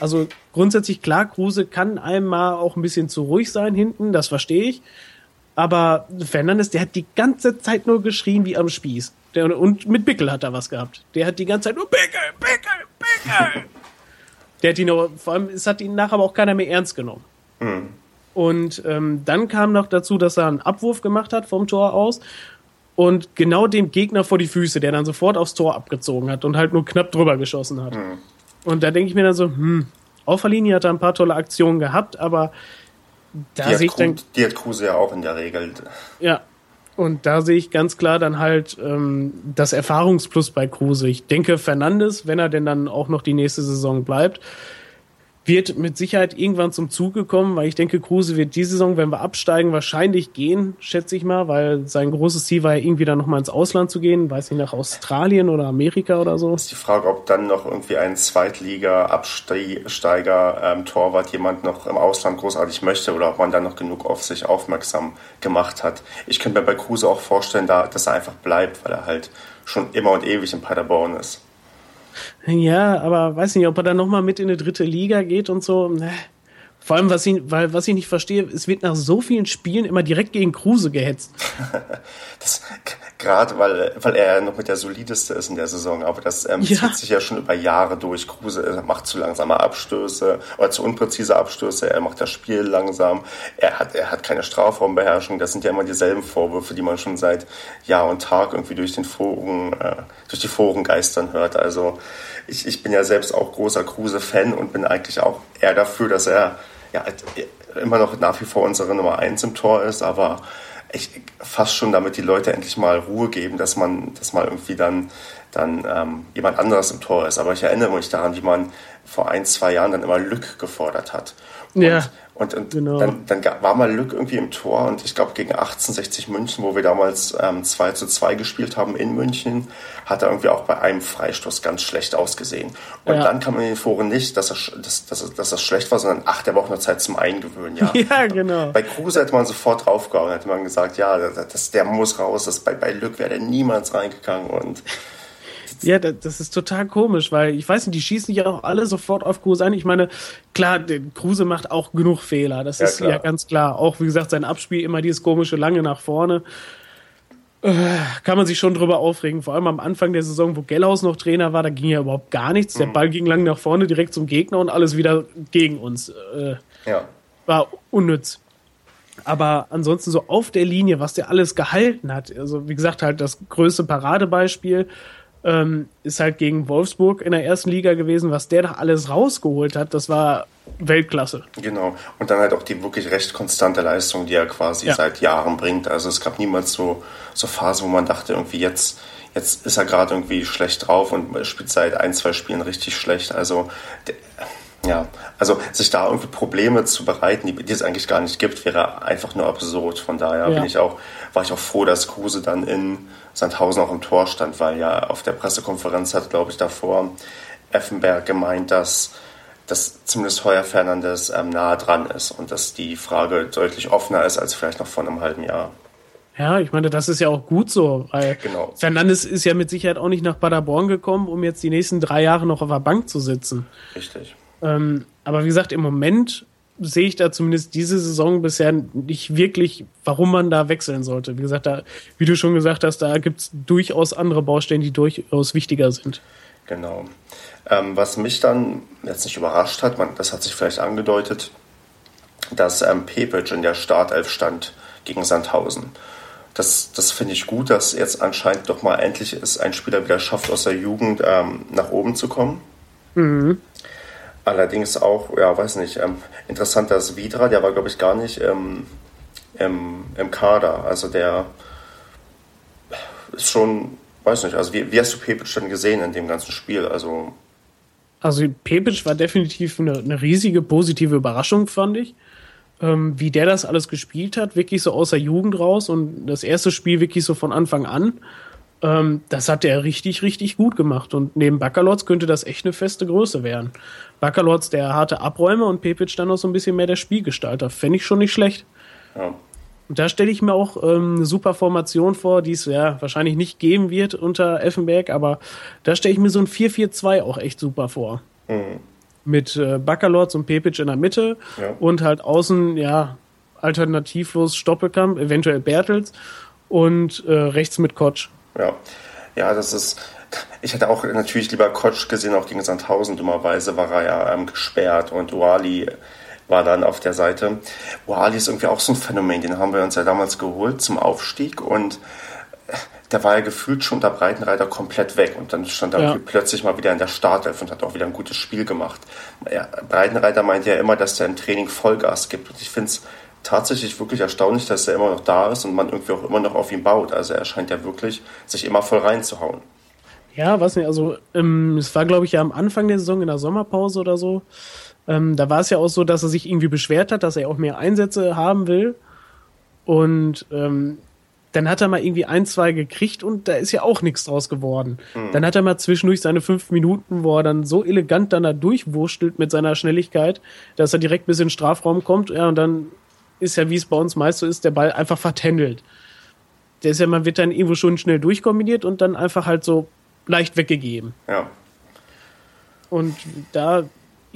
Also grundsätzlich klar, Kruse kann einem mal auch ein bisschen zu ruhig sein hinten, das verstehe ich. Aber Fernandes, der hat die ganze Zeit nur geschrien wie am Spieß. Der, und mit Bickel hat er was gehabt. Der hat die ganze Zeit nur Bickel, Bickel, Bickel. der hat ihn auch, vor allem, es hat ihn nachher aber auch keiner mehr ernst genommen. Mhm. Und ähm, dann kam noch dazu, dass er einen Abwurf gemacht hat vom Tor aus und genau dem Gegner vor die Füße, der dann sofort aufs Tor abgezogen hat und halt nur knapp drüber geschossen hat. Mhm. Und da denke ich mir dann so, hm, auf der Linie hat er ein paar tolle Aktionen gehabt, aber da die, hat dann, die hat Kruse ja auch in der Regel. Ja, und da sehe ich ganz klar dann halt ähm, das Erfahrungsplus bei Kruse. Ich denke, Fernandes, wenn er denn dann auch noch die nächste Saison bleibt, wird mit Sicherheit irgendwann zum Zuge kommen, weil ich denke, Kruse wird diese Saison, wenn wir absteigen, wahrscheinlich gehen, schätze ich mal, weil sein großes Ziel war ja irgendwie dann nochmal ins Ausland zu gehen, weiß nicht, nach Australien oder Amerika oder so. Ist die Frage, ob dann noch irgendwie ein Zweitliga-Absteiger, ähm, jemand noch im Ausland großartig möchte oder ob man dann noch genug auf sich aufmerksam gemacht hat. Ich könnte mir bei Kruse auch vorstellen, da, dass er einfach bleibt, weil er halt schon immer und ewig in Paderborn ist. Ja, aber weiß nicht, ob er dann nochmal mit in eine dritte Liga geht und so. Vor allem, was ich, weil, was ich nicht verstehe, es wird nach so vielen Spielen immer direkt gegen Kruse gehetzt. Gerade weil, weil er noch mit der solideste ist in der Saison, aber das ähm, ja. zieht sich ja schon über Jahre durch. Kruse macht zu langsame Abstöße oder zu unpräzise Abstöße, er macht das Spiel langsam, er hat, er hat keine Strafraumbeherrschung. Das sind ja immer dieselben Vorwürfe, die man schon seit Jahr und Tag irgendwie durch den Foren, äh, durch die Foren geistern hört. Also ich, ich bin ja selbst auch großer Kruse-Fan und bin eigentlich auch eher dafür, dass er ja, immer noch nach wie vor unsere Nummer eins im Tor ist, aber ich fast schon damit die Leute endlich mal Ruhe geben, dass man, dass mal irgendwie dann, dann ähm, jemand anderes im Tor ist. Aber ich erinnere mich daran, wie man vor ein, zwei Jahren dann immer Lück gefordert hat. Und, ja. Und, und genau. dann, dann war mal Lück irgendwie im Tor und ich glaube gegen 1860 München, wo wir damals ähm, 2 zu 2 gespielt haben in München, hat er irgendwie auch bei einem Freistoß ganz schlecht ausgesehen. Und ja. dann kam in den Foren nicht, dass, er, dass, dass, dass das schlecht war, sondern ach, der braucht nur Zeit zum Eingewöhnen. Ja, ja genau. Bei Kruse hätte man sofort draufgehauen, hätte man gesagt, ja, das, der muss raus, das, bei, bei Lück wäre der niemals reingegangen und ja, das ist total komisch, weil ich weiß nicht, die schießen ja auch alle sofort auf Kruse ein. Ich meine, klar, Kruse macht auch genug Fehler. Das ja, ist klar. ja ganz klar. Auch, wie gesagt, sein Abspiel immer dieses komische lange nach vorne. Äh, kann man sich schon drüber aufregen. Vor allem am Anfang der Saison, wo Gellhaus noch Trainer war, da ging ja überhaupt gar nichts. Der mhm. Ball ging lang nach vorne, direkt zum Gegner und alles wieder gegen uns. Äh, ja. War unnütz. Aber ansonsten so auf der Linie, was der alles gehalten hat. Also, wie gesagt, halt das größte Paradebeispiel ähm, ist halt gegen Wolfsburg in der ersten Liga gewesen. Was der da alles rausgeholt hat, das war Weltklasse. Genau. Und dann halt auch die wirklich recht konstante Leistung, die er quasi ja. seit Jahren bringt. Also es gab niemals so, so Phasen, wo man dachte, irgendwie jetzt, Jetzt ist er gerade irgendwie schlecht drauf und spielt seit ein, zwei Spielen richtig schlecht. Also, ja, also sich da irgendwie Probleme zu bereiten, die, die es eigentlich gar nicht gibt, wäre einfach nur absurd. Von daher ja. bin ich auch, war ich auch froh, dass Kruse dann in Sandhausen auch im Tor stand, weil ja auf der Pressekonferenz hat, glaube ich, davor Effenberg gemeint, dass dass zumindest Heuer Fernandes ähm, nahe dran ist und dass die Frage deutlich offener ist als vielleicht noch vor einem halben Jahr. Ja, ich meine, das ist ja auch gut so, weil genau. Fernandes ist ja mit Sicherheit auch nicht nach Paderborn gekommen, um jetzt die nächsten drei Jahre noch auf der Bank zu sitzen. Richtig. Ähm, aber wie gesagt, im Moment sehe ich da zumindest diese Saison bisher nicht wirklich, warum man da wechseln sollte. Wie gesagt, da, wie du schon gesagt hast, da gibt es durchaus andere Baustellen, die durchaus wichtiger sind. Genau. Ähm, was mich dann jetzt nicht überrascht hat, man, das hat sich vielleicht angedeutet, dass ähm, Pepic in der Startelf stand gegen Sandhausen. Das, das finde ich gut, dass jetzt anscheinend doch mal endlich ist ein Spieler wieder schafft, aus der Jugend ähm, nach oben zu kommen. Mhm. Allerdings auch, ja, weiß nicht, ähm, interessant, dass Vidra, der war, glaube ich, gar nicht ähm, im, im Kader. Also der ist schon, weiß nicht, also wie, wie hast du Pepic denn gesehen in dem ganzen Spiel? Also also Pepic war definitiv eine, eine riesige positive Überraschung, fand ich. Ähm, wie der das alles gespielt hat, wirklich so aus der Jugend raus und das erste Spiel wirklich so von Anfang an. Ähm, das hat er richtig, richtig gut gemacht. Und neben Baccalords könnte das echt eine feste Größe werden. Baccalords der harte Abräumer und Pepic dann noch so ein bisschen mehr der Spielgestalter. Fände ich schon nicht schlecht. Ja. Und da stelle ich mir auch ähm, eine super Formation vor, die es ja wahrscheinlich nicht geben wird unter Effenberg, aber da stelle ich mir so ein 4-4-2 auch echt super vor. Mhm. Mit äh, Baccalords und Pepic in der Mitte ja. und halt außen, ja, alternativlos Stoppelkamp, eventuell Bertels und äh, rechts mit Kotsch. Ja. ja, das ist. Ich hätte auch natürlich lieber Kotsch gesehen, auch gegen Sandhausen. Dummerweise war er ja ähm, gesperrt und Uali war dann auf der Seite. Wally ist irgendwie auch so ein Phänomen, den haben wir uns ja damals geholt zum Aufstieg und äh, der war ja gefühlt schon der Breitenreiter komplett weg und dann stand er ja. plötzlich mal wieder in der Startelf und hat auch wieder ein gutes Spiel gemacht. Ja, Breitenreiter meint ja immer, dass der im Training Vollgas gibt und ich finde es tatsächlich wirklich erstaunlich, dass er immer noch da ist und man irgendwie auch immer noch auf ihn baut. Also er scheint ja wirklich sich immer voll reinzuhauen. Ja, was nicht, also ähm, es war glaube ich ja am Anfang der Saison in der Sommerpause oder so ähm, da war es ja auch so, dass er sich irgendwie beschwert hat, dass er auch mehr Einsätze haben will. Und ähm, dann hat er mal irgendwie ein, zwei gekriegt und da ist ja auch nichts draus geworden. Mhm. Dann hat er mal zwischendurch seine fünf Minuten, wo er dann so elegant dann da durchwurschtelt mit seiner Schnelligkeit, dass er direkt bis in den Strafraum kommt. Ja, und dann ist ja, wie es bei uns meist so ist, der Ball einfach vertändelt. Der ist ja, man wird dann irgendwo schon schnell durchkombiniert und dann einfach halt so leicht weggegeben. Ja. Und da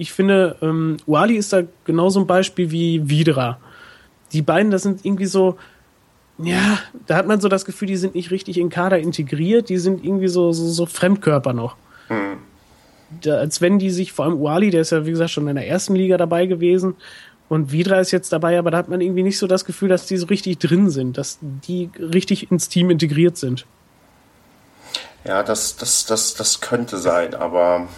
ich finde, ähm, Wally ist da genauso ein Beispiel wie Vidra. Die beiden, das sind irgendwie so, ja, da hat man so das Gefühl, die sind nicht richtig in Kader integriert, die sind irgendwie so, so, so Fremdkörper noch. Mhm. Da, als wenn die sich, vor allem Wally, der ist ja wie gesagt schon in der ersten Liga dabei gewesen und Vidra ist jetzt dabei, aber da hat man irgendwie nicht so das Gefühl, dass die so richtig drin sind, dass die richtig ins Team integriert sind. Ja, das, das, das, das könnte sein, aber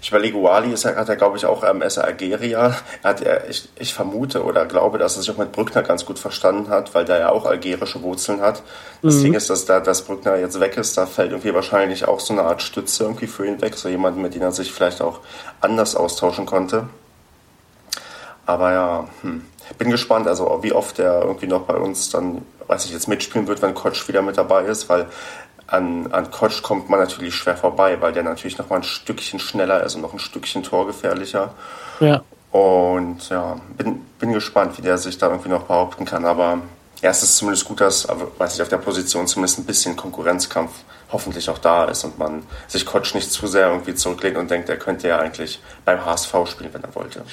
ich überlege, Wally ist, hat er, glaube ich, auch ähm, ist Algerier. Er hat, er, ich, ich vermute oder glaube, dass er sich auch mit Brückner ganz gut verstanden hat, weil der ja auch algerische Wurzeln hat. Das mhm. Ding ist, dass da dass Brückner jetzt weg ist, da fällt irgendwie wahrscheinlich auch so eine Art Stütze irgendwie für ihn weg, so jemand, mit dem er sich vielleicht auch anders austauschen konnte. Aber ja, hm. bin gespannt, also wie oft er irgendwie noch bei uns dann, weiß ich jetzt, mitspielen wird, wenn Kotsch wieder mit dabei ist, weil an, an Kotsch kommt man natürlich schwer vorbei, weil der natürlich noch mal ein Stückchen schneller ist und noch ein Stückchen torgefährlicher. Ja. Und ja, bin, bin gespannt, wie der sich da irgendwie noch behaupten kann. Aber ja, es ist zumindest gut, dass, weiß ich, auf der Position zumindest ein bisschen Konkurrenzkampf hoffentlich auch da ist und man sich Kotsch nicht zu sehr irgendwie zurücklehnt und denkt, er könnte ja eigentlich beim HSV spielen, wenn er wollte.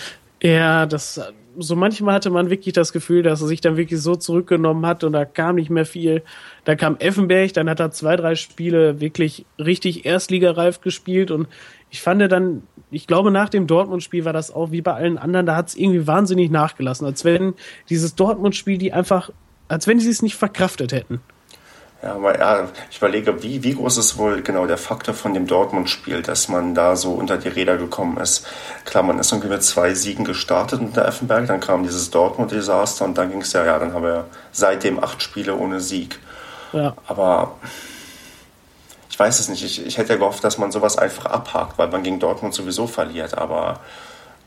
Ja, das so manchmal hatte man wirklich das Gefühl, dass er sich dann wirklich so zurückgenommen hat und da kam nicht mehr viel. Da kam Effenberg, dann hat er zwei, drei Spiele wirklich richtig erstligareif gespielt und ich fand dann, ich glaube, nach dem Dortmund-Spiel war das auch wie bei allen anderen, da hat es irgendwie wahnsinnig nachgelassen, als wenn dieses Dortmund-Spiel die einfach, als wenn sie es nicht verkraftet hätten. Ja, aber ja, ich überlege, wie, wie groß ist wohl genau der Faktor von dem Dortmund-Spiel, dass man da so unter die Räder gekommen ist. Klar, man ist irgendwie mit zwei Siegen gestartet unter Effenberg, dann kam dieses Dortmund-Desaster und dann ging es ja, ja, dann haben wir seitdem acht Spiele ohne Sieg. Ja. Aber ich weiß es nicht. Ich, ich hätte gehofft, dass man sowas einfach abhakt, weil man gegen Dortmund sowieso verliert. Aber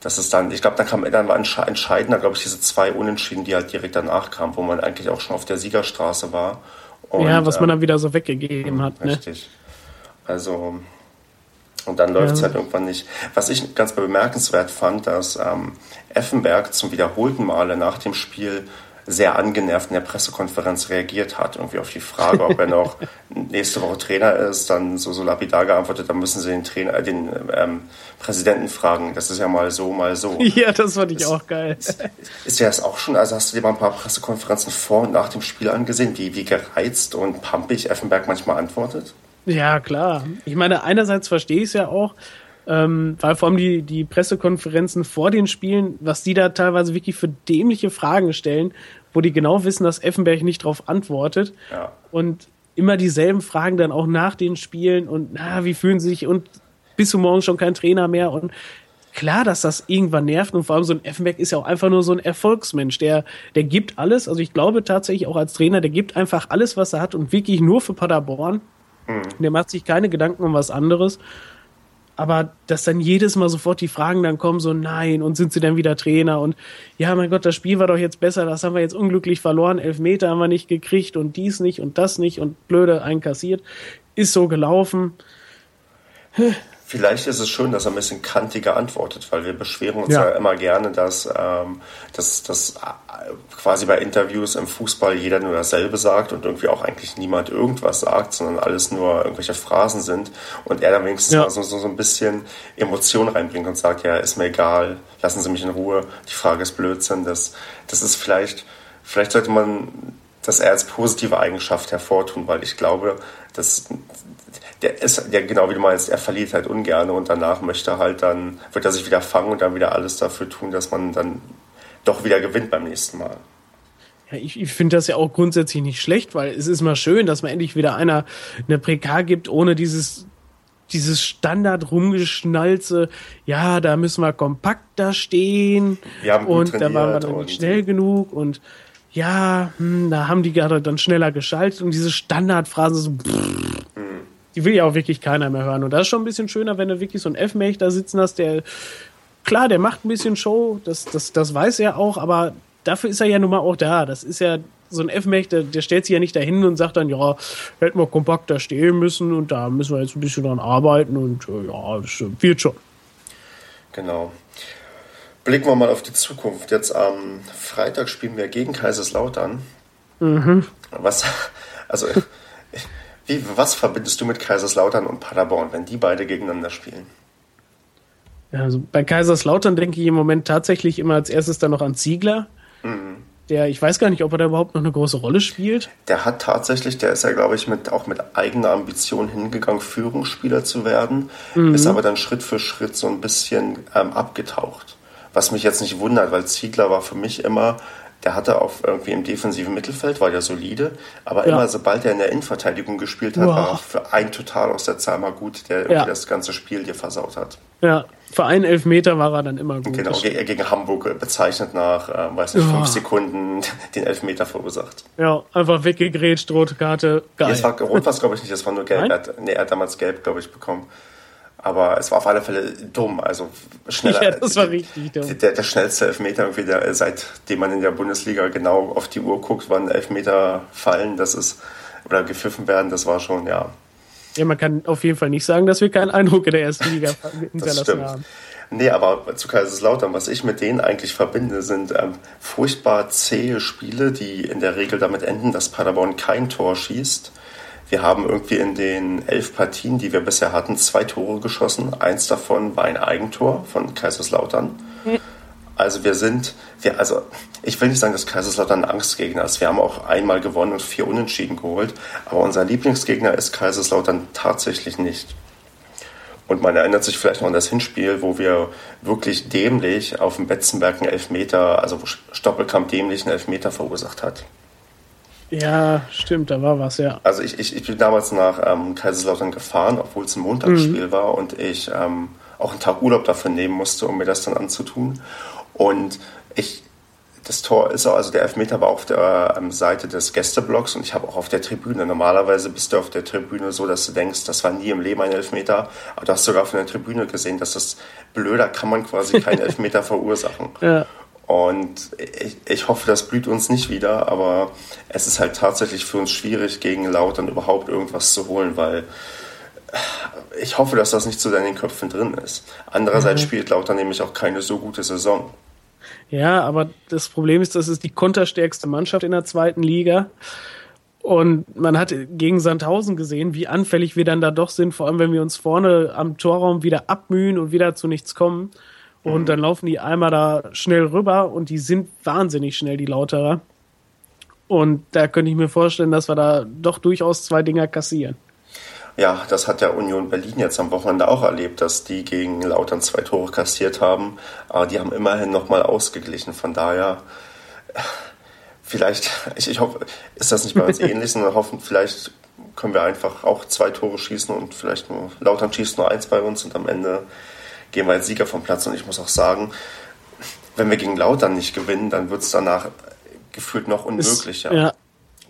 das ist dann, ich glaube, da kam dann war entscheidender, glaube ich, diese zwei Unentschieden, die halt direkt danach kamen, wo man eigentlich auch schon auf der Siegerstraße war. Und, ja, was man ähm, dann wieder so weggegeben hat. Ne? Richtig. Also, und dann läuft es ja. halt irgendwann nicht. Was ich ganz bemerkenswert fand, dass ähm, Effenberg zum wiederholten Male nach dem Spiel sehr angenervt in der Pressekonferenz reagiert hat, irgendwie auf die Frage, ob er noch nächste Woche Trainer ist, dann so, so lapidar geantwortet, dann müssen sie den Trainer, äh, den ähm, Präsidenten fragen. Das ist ja mal so, mal so. Ja, das fand ich das, auch geil. Ist, ist ja das auch schon, also hast du dir mal ein paar Pressekonferenzen vor und nach dem Spiel angesehen, wie, wie gereizt und pampig Effenberg manchmal antwortet? Ja, klar. Ich meine, einerseits verstehe ich es ja auch, ähm, weil vor allem die, die Pressekonferenzen vor den Spielen, was die da teilweise wirklich für dämliche Fragen stellen, wo die genau wissen, dass Effenberg nicht darauf antwortet. Ja. Und immer dieselben Fragen dann auch nach den Spielen und na, wie fühlen sie sich und bis zum Morgen schon kein Trainer mehr und klar, dass das irgendwann nervt und vor allem so ein Effenberg ist ja auch einfach nur so ein Erfolgsmensch, der, der gibt alles, also ich glaube tatsächlich auch als Trainer, der gibt einfach alles, was er hat und wirklich nur für Paderborn. Mhm. Der macht sich keine Gedanken um was anderes aber dass dann jedes Mal sofort die Fragen dann kommen, so nein, und sind sie denn wieder Trainer? Und ja, mein Gott, das Spiel war doch jetzt besser, das haben wir jetzt unglücklich verloren, elf Meter haben wir nicht gekriegt und dies nicht und das nicht und blöde einkassiert. Ist so gelaufen. Vielleicht ist es schön, dass er ein bisschen kantiger antwortet, weil wir beschweren uns ja, ja immer gerne, dass, ähm, dass, dass äh, quasi bei Interviews im Fußball jeder nur dasselbe sagt und irgendwie auch eigentlich niemand irgendwas sagt, sondern alles nur irgendwelche Phrasen sind und er dann wenigstens ja. mal so, so, so ein bisschen Emotion reinbringt und sagt, ja, ist mir egal, lassen Sie mich in Ruhe, die Frage ist Blödsinn. Das, das ist vielleicht, vielleicht sollte man das eher als positive Eigenschaft hervortun, weil ich glaube, dass der ist, ja genau wie du meinst, er verliert halt ungern und danach möchte halt dann, wird er sich wieder fangen und dann wieder alles dafür tun, dass man dann doch wieder gewinnt beim nächsten Mal. Ja, ich, ich finde das ja auch grundsätzlich nicht schlecht, weil es ist mal schön, dass man endlich wieder einer eine PK gibt, ohne dieses dieses Standard rumgeschnalze, ja, da müssen wir kompakter stehen und da waren wir dann nicht schnell genug und ja, hm, da haben die gerade dann schneller geschaltet und diese Standardphrasen so, pff, die will ja auch wirklich keiner mehr hören. Und das ist schon ein bisschen schöner, wenn du wirklich so einen F-Mech da sitzen hast, der, klar, der macht ein bisschen Show, das, das, das weiß er auch, aber dafür ist er ja nun mal auch da. Das ist ja so ein F-Mech, der, der stellt sich ja nicht dahin und sagt dann, ja, hätten wir kompakter stehen müssen und da müssen wir jetzt ein bisschen dran arbeiten und äh, ja, das wird schon. Genau. Blicken wir mal auf die Zukunft. Jetzt am Freitag spielen wir gegen Kaiserslautern. Mhm. Was, also wie, was verbindest du mit Kaiserslautern und Paderborn, wenn die beide gegeneinander spielen? Ja, also bei Kaiserslautern denke ich im Moment tatsächlich immer als erstes dann noch an Ziegler. Mhm. Der, ich weiß gar nicht, ob er da überhaupt noch eine große Rolle spielt. Der hat tatsächlich, der ist ja, glaube ich, mit, auch mit eigener Ambition hingegangen, Führungsspieler zu werden, mhm. ist aber dann Schritt für Schritt so ein bisschen ähm, abgetaucht. Was mich jetzt nicht wundert, weil Ziegler war für mich immer der hatte auch irgendwie im defensiven Mittelfeld, war ja solide, aber ja. immer sobald er in der Innenverteidigung gespielt hat, Boah. war für ein Total aus der Zahl mal gut, der ja. das ganze Spiel dir versaut hat. Ja, für einen Elfmeter war er dann immer gut. Genau, ge gegen Hamburg bezeichnet nach, äh, weiß nicht, fünf Sekunden den Elfmeter verursacht. Ja, einfach weggegrätscht, rote Karte, geil. Nee, es war, rot war es, glaube ich, nicht, das war nur gelb. Er hat, nee, er hat damals gelb, glaube ich, bekommen. Aber es war auf alle Fälle dumm. Also schneller. Ja, das war richtig dumm. Der, der schnellste Elfmeter, irgendwie der, seitdem man in der Bundesliga genau auf die Uhr guckt, wann Elfmeter fallen, das ist, oder gepfiffen werden, das war schon, ja. Ja, man kann auf jeden Fall nicht sagen, dass wir keinen Eindruck in der ersten Liga hinterlassen haben. Nee, aber zu Kaiserslautern, was ich mit denen eigentlich verbinde, sind ähm, furchtbar zähe Spiele, die in der Regel damit enden, dass Paderborn kein Tor schießt wir haben irgendwie in den elf Partien, die wir bisher hatten, zwei Tore geschossen. Eins davon war ein Eigentor von Kaiserslautern. Also wir sind, wir, also ich will nicht sagen, dass Kaiserslautern ein Angstgegner ist. Wir haben auch einmal gewonnen und vier Unentschieden geholt. Aber unser Lieblingsgegner ist Kaiserslautern tatsächlich nicht. Und man erinnert sich vielleicht noch an das Hinspiel, wo wir wirklich dämlich auf dem Betzenberg einen Elfmeter, also wo Stoppelkamp dämlich einen Elfmeter verursacht hat. Ja, stimmt, da war was, ja. Also ich, ich, ich bin damals nach ähm, Kaiserslautern gefahren, obwohl es ein Montagsspiel mhm. war und ich ähm, auch einen Tag Urlaub dafür nehmen musste, um mir das dann anzutun. Und ich, das Tor ist auch, also der Elfmeter war auf der ähm, Seite des Gästeblocks und ich habe auch auf der Tribüne. Normalerweise bist du auf der Tribüne so, dass du denkst, das war nie im Leben ein Elfmeter. Aber du hast sogar von der Tribüne gesehen, dass das blöder kann man quasi keinen Elfmeter verursachen. Ja. Und ich, ich hoffe, das blüht uns nicht wieder, aber es ist halt tatsächlich für uns schwierig, gegen Lautern überhaupt irgendwas zu holen, weil ich hoffe, dass das nicht so in den Köpfen drin ist. Andererseits mhm. spielt Lautern nämlich auch keine so gute Saison. Ja, aber das Problem ist, das ist die konterstärkste Mannschaft in der zweiten Liga. Und man hat gegen Sandhausen gesehen, wie anfällig wir dann da doch sind, vor allem wenn wir uns vorne am Torraum wieder abmühen und wieder zu nichts kommen. Und dann laufen die einmal da schnell rüber und die sind wahnsinnig schnell, die Lauterer. Und da könnte ich mir vorstellen, dass wir da doch durchaus zwei Dinger kassieren. Ja, das hat der Union Berlin jetzt am Wochenende auch erlebt, dass die gegen Lautern zwei Tore kassiert haben. Aber die haben immerhin nochmal ausgeglichen. Von daher, vielleicht, ich, ich hoffe, ist das nicht bei uns ähnlich, sondern hoffen, vielleicht können wir einfach auch zwei Tore schießen und vielleicht nur, Lautern schießt nur eins bei uns und am Ende gehen wir als Sieger vom Platz. Und ich muss auch sagen, wenn wir gegen Lautern nicht gewinnen, dann wird es danach gefühlt noch unmöglicher. Ist, ja,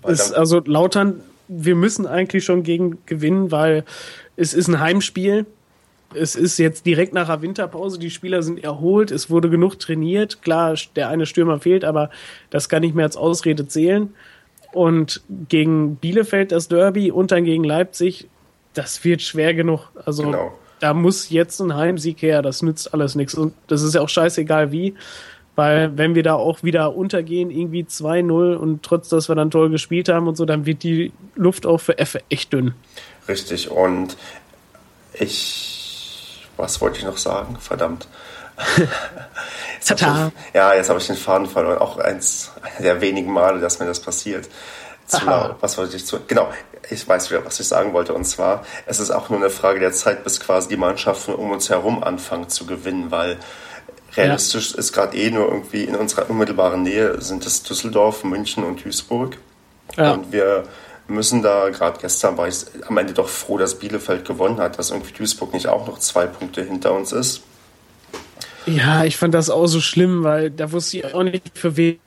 ist, also Lautern wir müssen eigentlich schon gegen gewinnen, weil es ist ein Heimspiel. Es ist jetzt direkt nach der Winterpause. Die Spieler sind erholt. Es wurde genug trainiert. Klar, der eine Stürmer fehlt, aber das kann nicht mehr als Ausrede zählen. Und gegen Bielefeld das Derby und dann gegen Leipzig, das wird schwer genug. Also genau. Da muss jetzt ein Heimsieg her. Das nützt alles nichts. Und das ist ja auch scheißegal wie. Weil wenn wir da auch wieder untergehen, irgendwie 2-0 und trotz, dass wir dann toll gespielt haben und so, dann wird die Luft auch für F echt dünn. Richtig. Und ich, was wollte ich noch sagen? Verdammt. jetzt ich, ja, jetzt habe ich den Faden verloren. Auch eins der wenigen Male, dass mir das passiert. Zu laut. Was wollte ich zu? Genau, ich weiß wieder, was ich sagen wollte. Und zwar, es ist auch nur eine Frage der Zeit, bis quasi die Mannschaften um uns herum anfangen zu gewinnen, weil Realistisch ja. ist gerade eh nur irgendwie in unserer unmittelbaren Nähe sind es Düsseldorf, München und Duisburg. Ja. Und wir müssen da, gerade gestern war ich am Ende doch froh, dass Bielefeld gewonnen hat, dass irgendwie Duisburg nicht auch noch zwei Punkte hinter uns ist. Ja, ich fand das auch so schlimm, weil da wusste ich auch nicht, für wen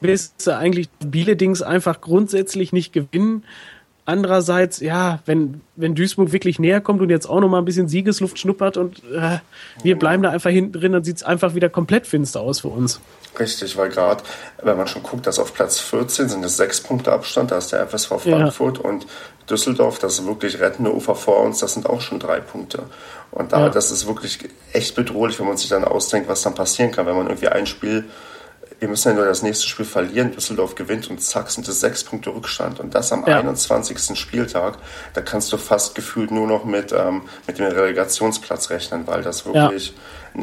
bist du eigentlich Biele-Dings einfach grundsätzlich nicht gewinnen. Andererseits, ja, wenn, wenn Duisburg wirklich näher kommt und jetzt auch noch mal ein bisschen Siegesluft schnuppert und äh, wir bleiben da einfach hinten drin, dann sieht es einfach wieder komplett finster aus für uns. Richtig, weil gerade, wenn man schon guckt, dass auf Platz 14 sind es sechs Punkte Abstand, da ist der FSV Frankfurt ja. und Düsseldorf, das ist wirklich rettende Ufer vor uns, das sind auch schon drei Punkte. Und da, ja. das ist wirklich echt bedrohlich, wenn man sich dann ausdenkt, was dann passieren kann, wenn man irgendwie ein Spiel wir müssen ja nur das nächste Spiel verlieren, Düsseldorf gewinnt und zack sind es sechs Punkte Rückstand. Und das am ja. 21. Spieltag, da kannst du fast gefühlt nur noch mit, ähm, mit dem Relegationsplatz rechnen, weil das wirklich ja.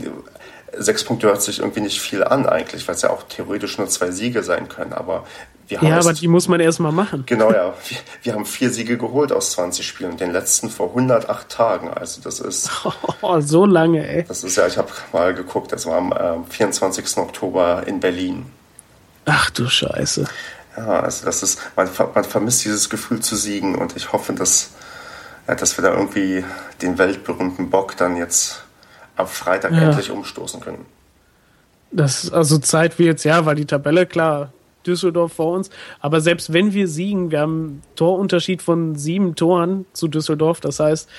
Sechs Punkte hört sich irgendwie nicht viel an eigentlich, weil es ja auch theoretisch nur zwei Siege sein können. Aber wir haben ja, aber die muss man erstmal machen. Genau, ja. Wir, wir, haben vier Siege geholt aus 20 Spielen und den letzten vor 108 Tagen. Also das ist... Oh, so lange, ey. Das ist ja, ich habe mal geguckt, das war am äh, 24. Oktober in Berlin. Ach du Scheiße. Ja, also das ist, man, man vermisst dieses Gefühl zu siegen und ich hoffe, dass, dass wir da irgendwie den weltberühmten Bock dann jetzt am Freitag ja. endlich umstoßen können. Das ist also Zeit wie jetzt, ja, weil die Tabelle, klar, Düsseldorf vor uns. Aber selbst wenn wir siegen, wir haben einen Torunterschied von sieben Toren zu Düsseldorf. Das heißt,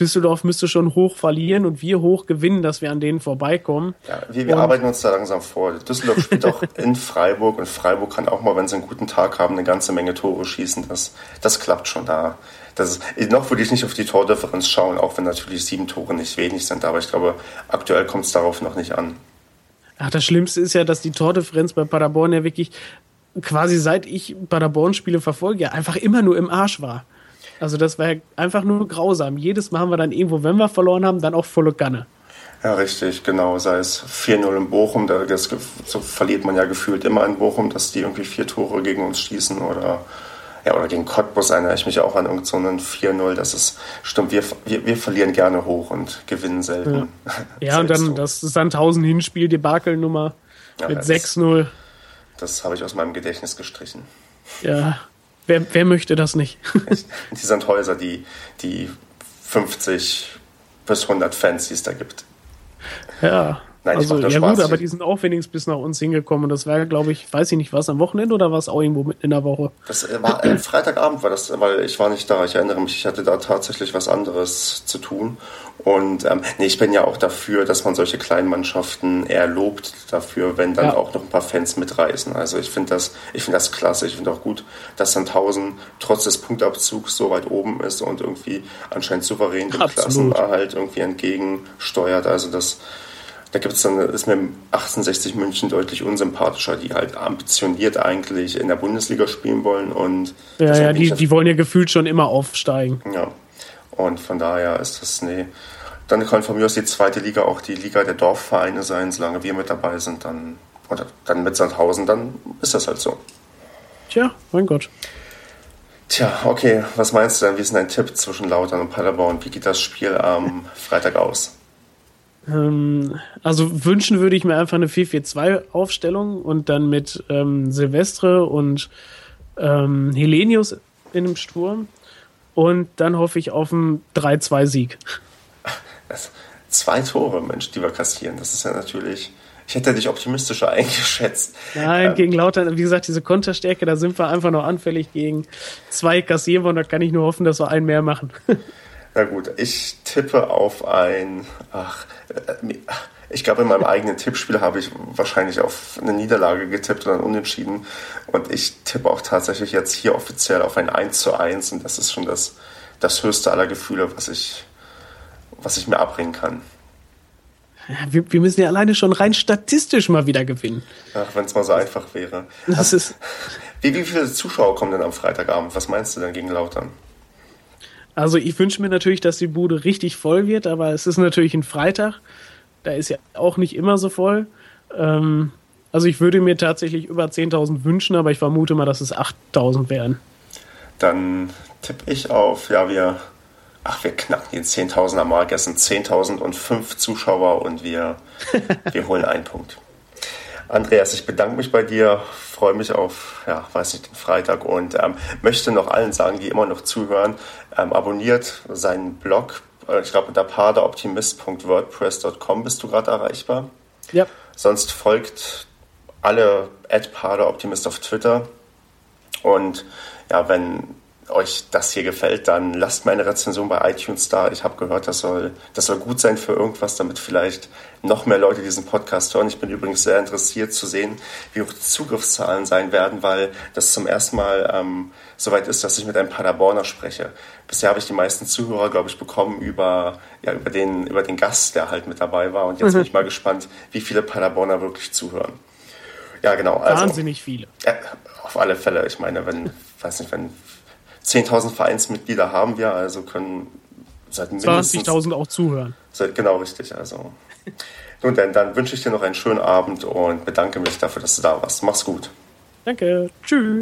Düsseldorf müsste schon hoch verlieren und wir hoch gewinnen, dass wir an denen vorbeikommen. Ja, wir, wir arbeiten uns da langsam vor. Düsseldorf spielt auch in Freiburg und Freiburg kann auch mal, wenn sie einen guten Tag haben, eine ganze Menge Tore schießen. Das, das klappt schon da. Das ist, noch würde ich nicht auf die Tordifferenz schauen, auch wenn natürlich sieben Tore nicht wenig sind. Aber ich glaube, aktuell kommt es darauf noch nicht an. Ach, das Schlimmste ist ja, dass die Tordifferenz bei Paderborn ja wirklich quasi seit ich Paderborn-Spiele verfolge, einfach immer nur im Arsch war. Also das war einfach nur grausam. Jedes Mal haben wir dann irgendwo, wenn wir verloren haben, dann auch volle Kanne. Ja, richtig, genau. Sei es 4-0 in Bochum, das, so verliert man ja gefühlt immer in Bochum, dass die irgendwie vier Tore gegen uns schießen oder ja, oder gegen Cottbus erinnere ich mich auch an irgendeinen so 4-0. Das ist, stimmt, wir, wir, wir verlieren gerne hoch und gewinnen selten. Ja, ja und dann so. das Sandhausen Hinspiel, die Bakelnummer ja, mit 6-0. Das habe ich aus meinem Gedächtnis gestrichen. Ja, wer, wer möchte das nicht? die Sandhäuser, die, die 50 bis 100 Fans, die es da gibt. Ja, Nein, also, ja Spaß. gut, aber die sind auch wenigstens bis nach uns hingekommen und das war, glaube ich, weiß ich nicht, was am Wochenende oder war es auch irgendwo mitten in der Woche? Das äh, war äh, Freitagabend war das, weil ich war nicht da. Ich erinnere mich, ich hatte da tatsächlich was anderes zu tun. Und ähm, nee, ich bin ja auch dafür, dass man solche kleinen Mannschaften eher lobt dafür, wenn dann ja. auch noch ein paar Fans mitreisen. Also ich finde das, ich finde das klasse. Ich finde auch gut, dass dann 1000 trotz des Punktabzugs so weit oben ist und irgendwie anscheinend souverän dem Klassenerhalt irgendwie entgegensteuert. Also das da gibt es dann, ist mir 1860 München deutlich unsympathischer, die halt ambitioniert eigentlich in der Bundesliga spielen wollen und. Ja, ja, die, die wollen ja gefühlt schon immer aufsteigen. Ja. Und von daher ist das, nee. Dann kann von mir aus die zweite Liga auch die Liga der Dorfvereine sein, solange wir mit dabei sind, dann, oder dann mit Sandhausen, dann ist das halt so. Tja, mein Gott. Tja, okay, was meinst du denn? Wie ist denn dein Tipp zwischen Lautern und Paderborn? Wie geht das Spiel am Freitag aus? Ähm, also wünschen würde ich mir einfach eine 4-4-2-Aufstellung und dann mit ähm, Silvestre und ähm, Helenius in dem Sturm. Und dann hoffe ich auf einen 3-2-Sieg. Zwei Tore, Mensch, die wir kassieren. Das ist ja natürlich. Ich hätte dich optimistischer eingeschätzt. Nein, ähm, gegen Lautern, wie gesagt, diese Konterstärke, da sind wir einfach noch anfällig gegen zwei kassieren wir und da kann ich nur hoffen, dass wir einen mehr machen. Na gut, ich tippe auf ein. Ach, äh, ich glaube, in meinem eigenen Tippspiel habe ich wahrscheinlich auf eine Niederlage getippt oder ein Unentschieden. Und ich tippe auch tatsächlich jetzt hier offiziell auf ein 1 zu 1. Und das ist schon das, das höchste aller Gefühle, was ich, was ich mir abbringen kann. Wir, wir müssen ja alleine schon rein statistisch mal wieder gewinnen. Ach, wenn es mal so einfach wäre. Das also, ist wie, wie viele Zuschauer kommen denn am Freitagabend? Was meinst du denn gegen Lautern? Also ich wünsche mir natürlich, dass die Bude richtig voll wird, aber es ist natürlich ein Freitag. Da ist ja auch nicht immer so voll. Ähm, also ich würde mir tatsächlich über 10.000 wünschen, aber ich vermute mal, dass es 8.000 wären. Dann tippe ich auf, ja, wir, ach, wir knacken den 10.000er Mark. Es sind 10.005 Zuschauer und wir, wir holen einen Punkt. Andreas, ich bedanke mich bei dir, freue mich auf, ja, weiß nicht, den Freitag und ähm, möchte noch allen sagen, die immer noch zuhören, ähm, abonniert seinen Blog. Äh, ich glaube, unter paderoptimist.wordpress.com bist du gerade erreichbar. Ja. Sonst folgt alle Paderoptimist auf Twitter. Und ja, wenn euch das hier gefällt, dann lasst meine Rezension bei iTunes da. Ich habe gehört, das soll, das soll gut sein für irgendwas, damit vielleicht noch mehr Leute diesen Podcast hören. Ich bin übrigens sehr interessiert zu sehen, wie hoch die Zugriffszahlen sein werden, weil das zum ersten Mal ähm, soweit ist, dass ich mit einem Paderborner spreche. Bisher habe ich die meisten Zuhörer, glaube ich, bekommen über, ja, über, den, über den Gast, der halt mit dabei war. Und jetzt mhm. bin ich mal gespannt, wie viele Paderborner wirklich zuhören. Ja, genau. Also, Wahnsinnig viele. Äh, auf alle Fälle. Ich meine, wenn, weiß nicht, wenn 10.000 Vereinsmitglieder haben wir, also können seit mindestens 20.000 auch zuhören. Seit, genau richtig, also. Nun denn, dann wünsche ich dir noch einen schönen Abend und bedanke mich dafür, dass du da warst. Mach's gut. Danke. Tschüss.